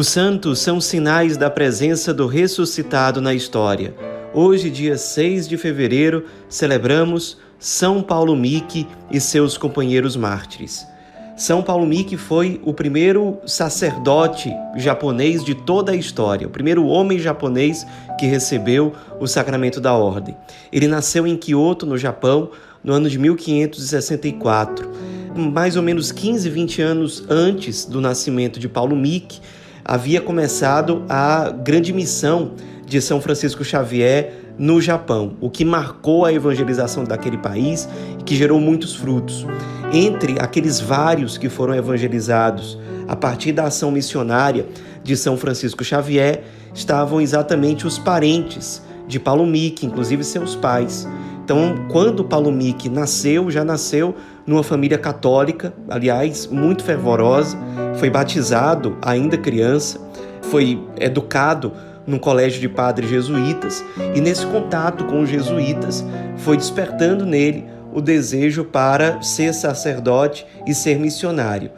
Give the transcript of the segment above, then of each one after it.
Os santos são sinais da presença do ressuscitado na história. Hoje, dia 6 de fevereiro, celebramos São Paulo Mique e seus companheiros mártires. São Paulo Mique foi o primeiro sacerdote japonês de toda a história, o primeiro homem japonês que recebeu o sacramento da ordem. Ele nasceu em Kyoto, no Japão, no ano de 1564. Mais ou menos 15, 20 anos antes do nascimento de Paulo Mique, havia começado a grande missão de São Francisco Xavier no Japão, o que marcou a evangelização daquele país e que gerou muitos frutos. Entre aqueles vários que foram evangelizados a partir da ação missionária de São Francisco Xavier, estavam exatamente os parentes de Paulo Mique, inclusive seus pais. Então, quando Paulo Mique nasceu, já nasceu numa família católica, aliás, muito fervorosa, foi batizado ainda criança, foi educado num colégio de padres jesuítas e nesse contato com os jesuítas foi despertando nele o desejo para ser sacerdote e ser missionário.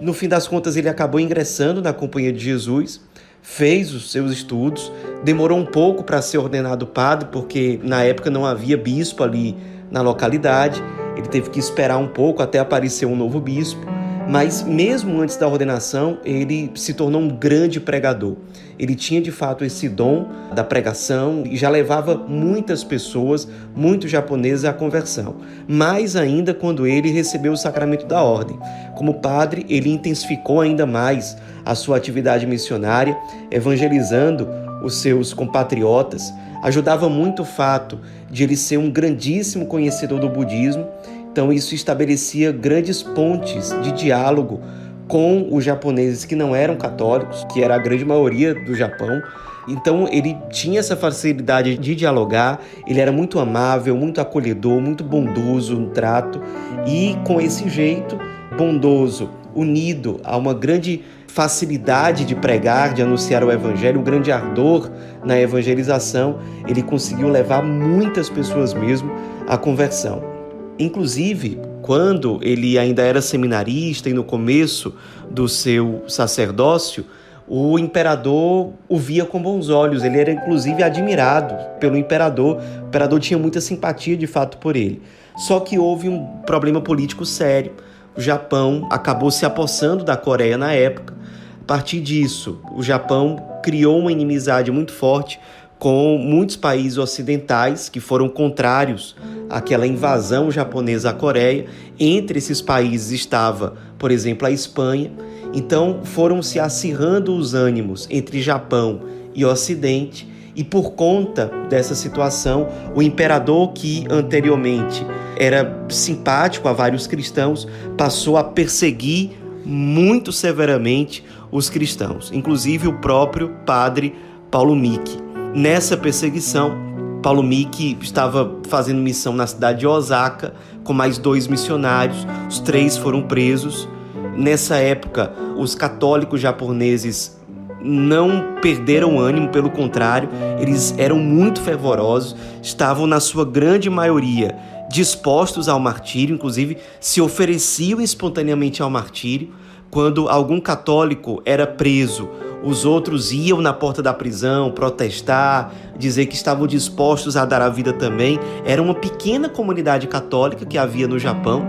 No fim das contas, ele acabou ingressando na Companhia de Jesus, fez os seus estudos, demorou um pouco para ser ordenado padre, porque na época não havia bispo ali na localidade, ele teve que esperar um pouco até aparecer um novo bispo. Mas mesmo antes da ordenação, ele se tornou um grande pregador. Ele tinha de fato esse dom da pregação e já levava muitas pessoas, muitos japoneses à conversão. Mais ainda quando ele recebeu o sacramento da ordem. Como padre, ele intensificou ainda mais a sua atividade missionária, evangelizando os seus compatriotas. Ajudava muito o fato de ele ser um grandíssimo conhecedor do budismo então, isso estabelecia grandes pontes de diálogo com os japoneses que não eram católicos, que era a grande maioria do Japão. Então, ele tinha essa facilidade de dialogar, ele era muito amável, muito acolhedor, muito bondoso no trato, e com esse jeito bondoso, unido a uma grande facilidade de pregar, de anunciar o evangelho, um grande ardor na evangelização, ele conseguiu levar muitas pessoas mesmo à conversão. Inclusive, quando ele ainda era seminarista e no começo do seu sacerdócio, o imperador o via com bons olhos, ele era inclusive admirado pelo imperador. O imperador tinha muita simpatia de fato por ele. Só que houve um problema político sério. O Japão acabou se apossando da Coreia na época. A partir disso, o Japão criou uma inimizade muito forte com muitos países ocidentais que foram contrários àquela invasão japonesa à Coreia. Entre esses países estava, por exemplo, a Espanha. Então foram se acirrando os ânimos entre Japão e Ocidente, e por conta dessa situação, o imperador que anteriormente era simpático a vários cristãos passou a perseguir muito severamente os cristãos, inclusive o próprio padre Paulo Micki. Nessa perseguição, Paulo Miki estava fazendo missão na cidade de Osaka com mais dois missionários. Os três foram presos. Nessa época, os católicos japoneses não perderam ânimo, pelo contrário, eles eram muito fervorosos, estavam na sua grande maioria dispostos ao martírio, inclusive se ofereciam espontaneamente ao martírio. Quando algum católico era preso os outros iam na porta da prisão protestar, dizer que estavam dispostos a dar a vida também. Era uma pequena comunidade católica que havia no Japão,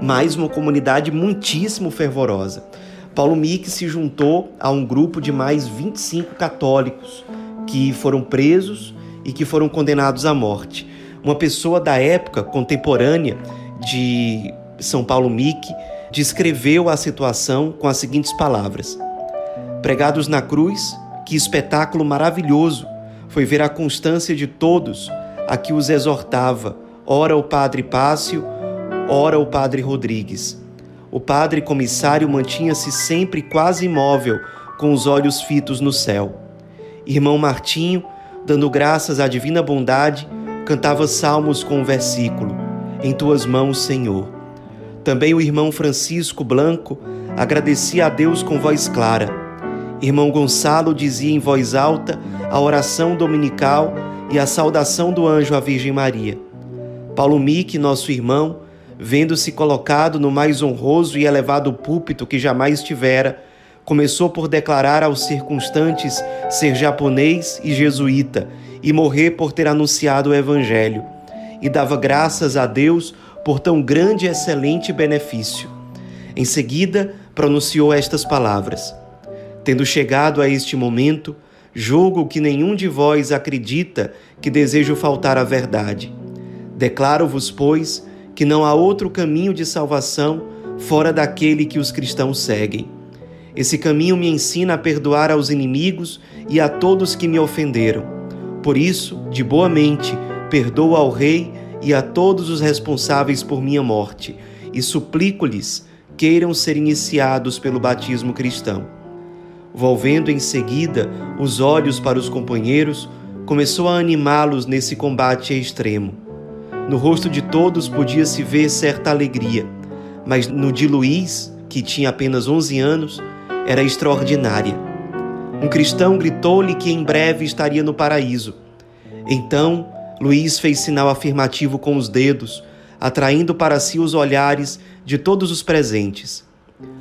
mas uma comunidade muitíssimo fervorosa. Paulo Mick se juntou a um grupo de mais 25 católicos que foram presos e que foram condenados à morte. Uma pessoa da época contemporânea de São Paulo Mick descreveu a situação com as seguintes palavras: Pregados na cruz, que espetáculo maravilhoso foi ver a constância de todos a que os exortava, ora o padre Pácio, ora o padre Rodrigues. O padre comissário mantinha-se sempre quase imóvel, com os olhos fitos no céu. Irmão Martinho, dando graças à divina bondade, cantava salmos com um versículo: Em tuas mãos, Senhor. Também o irmão Francisco Blanco agradecia a Deus com voz clara Irmão Gonçalo dizia em voz alta a oração dominical e a saudação do anjo à Virgem Maria. Paulo Mique, nosso irmão, vendo-se colocado no mais honroso e elevado púlpito que jamais tivera, Começou por declarar aos circunstantes ser japonês e jesuíta e morrer por ter anunciado o Evangelho, e dava graças a Deus por tão grande e excelente benefício. Em seguida, pronunciou estas palavras: Tendo chegado a este momento, julgo que nenhum de vós acredita que desejo faltar à verdade. Declaro-vos, pois, que não há outro caminho de salvação fora daquele que os cristãos seguem. Esse caminho me ensina a perdoar aos inimigos e a todos que me ofenderam. Por isso, de boa mente, perdoo ao rei e a todos os responsáveis por minha morte, e suplico-lhes queiram ser iniciados pelo batismo cristão. Volvendo em seguida os olhos para os companheiros, começou a animá-los nesse combate extremo. No rosto de todos podia-se ver certa alegria, mas no de Luís, que tinha apenas 11 anos, era extraordinária. Um cristão gritou-lhe que em breve estaria no paraíso. Então, Luís fez sinal afirmativo com os dedos, atraindo para si os olhares de todos os presentes.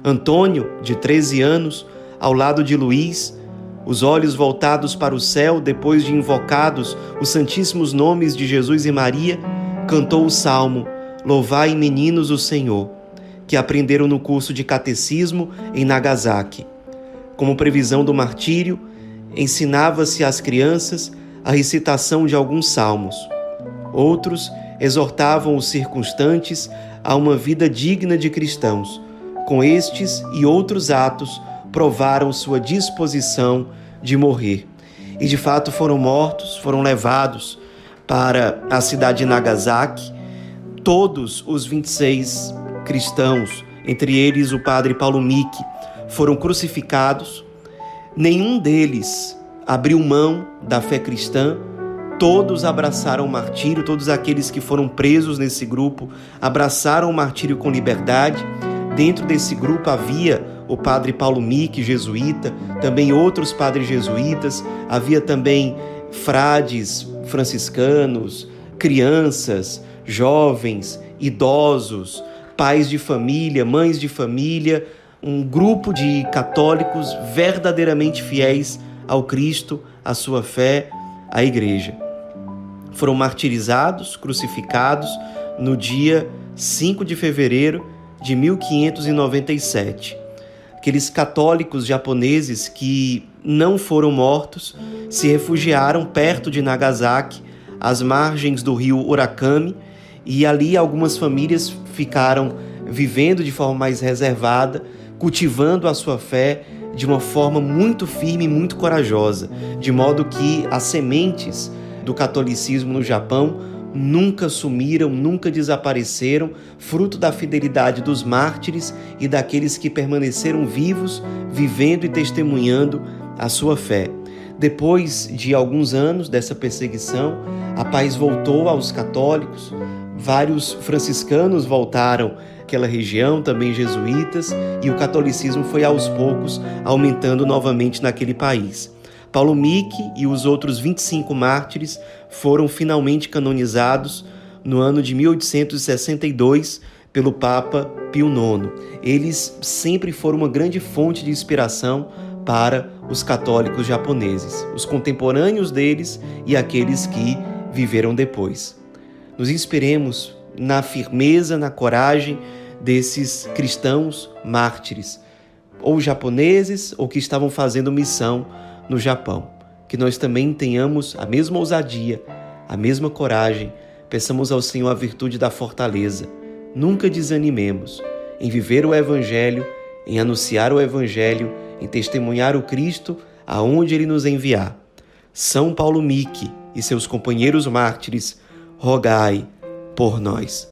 Antônio, de 13 anos, ao lado de Luís, os olhos voltados para o céu depois de invocados os santíssimos nomes de Jesus e Maria, cantou o salmo Louvai meninos o Senhor que aprenderam no curso de catecismo em Nagasaki. Como previsão do martírio, ensinava-se às crianças a recitação de alguns salmos. Outros exortavam os circunstantes a uma vida digna de cristãos. Com estes e outros atos, provaram sua disposição de morrer. E de fato foram mortos, foram levados para a cidade de Nagasaki, todos os 26 cristãos, entre eles o padre Paulo Micki, foram crucificados. Nenhum deles abriu mão da fé cristã. Todos abraçaram o martírio, todos aqueles que foram presos nesse grupo abraçaram o martírio com liberdade. Dentro desse grupo havia o padre Paulo Micki, jesuíta, também outros padres jesuítas, havia também frades franciscanos, crianças, jovens, idosos, pais de família, mães de família, um grupo de católicos verdadeiramente fiéis ao Cristo, à sua fé, à Igreja. Foram martirizados, crucificados no dia 5 de fevereiro de 1597. Aqueles católicos japoneses que não foram mortos se refugiaram perto de Nagasaki, às margens do rio Urakami, e ali algumas famílias ficaram vivendo de forma mais reservada, cultivando a sua fé de uma forma muito firme e muito corajosa, de modo que as sementes do catolicismo no Japão nunca sumiram, nunca desapareceram, fruto da fidelidade dos mártires e daqueles que permaneceram vivos, vivendo e testemunhando a sua fé. Depois de alguns anos dessa perseguição, a paz voltou aos católicos, vários franciscanos voltaram àquela região, também jesuítas, e o catolicismo foi aos poucos aumentando novamente naquele país. Paulo Mick e os outros 25 mártires foram finalmente canonizados no ano de 1862 pelo Papa Pio IX. Eles sempre foram uma grande fonte de inspiração para os católicos japoneses, os contemporâneos deles e aqueles que viveram depois. Nos inspiremos na firmeza, na coragem desses cristãos mártires, ou japoneses, ou que estavam fazendo missão no Japão. Que nós também tenhamos a mesma ousadia, a mesma coragem, peçamos ao Senhor a virtude da fortaleza. Nunca desanimemos em viver o Evangelho, em anunciar o Evangelho, em testemunhar o Cristo aonde Ele nos enviar. São Paulo Mique e seus companheiros mártires, rogai por nós.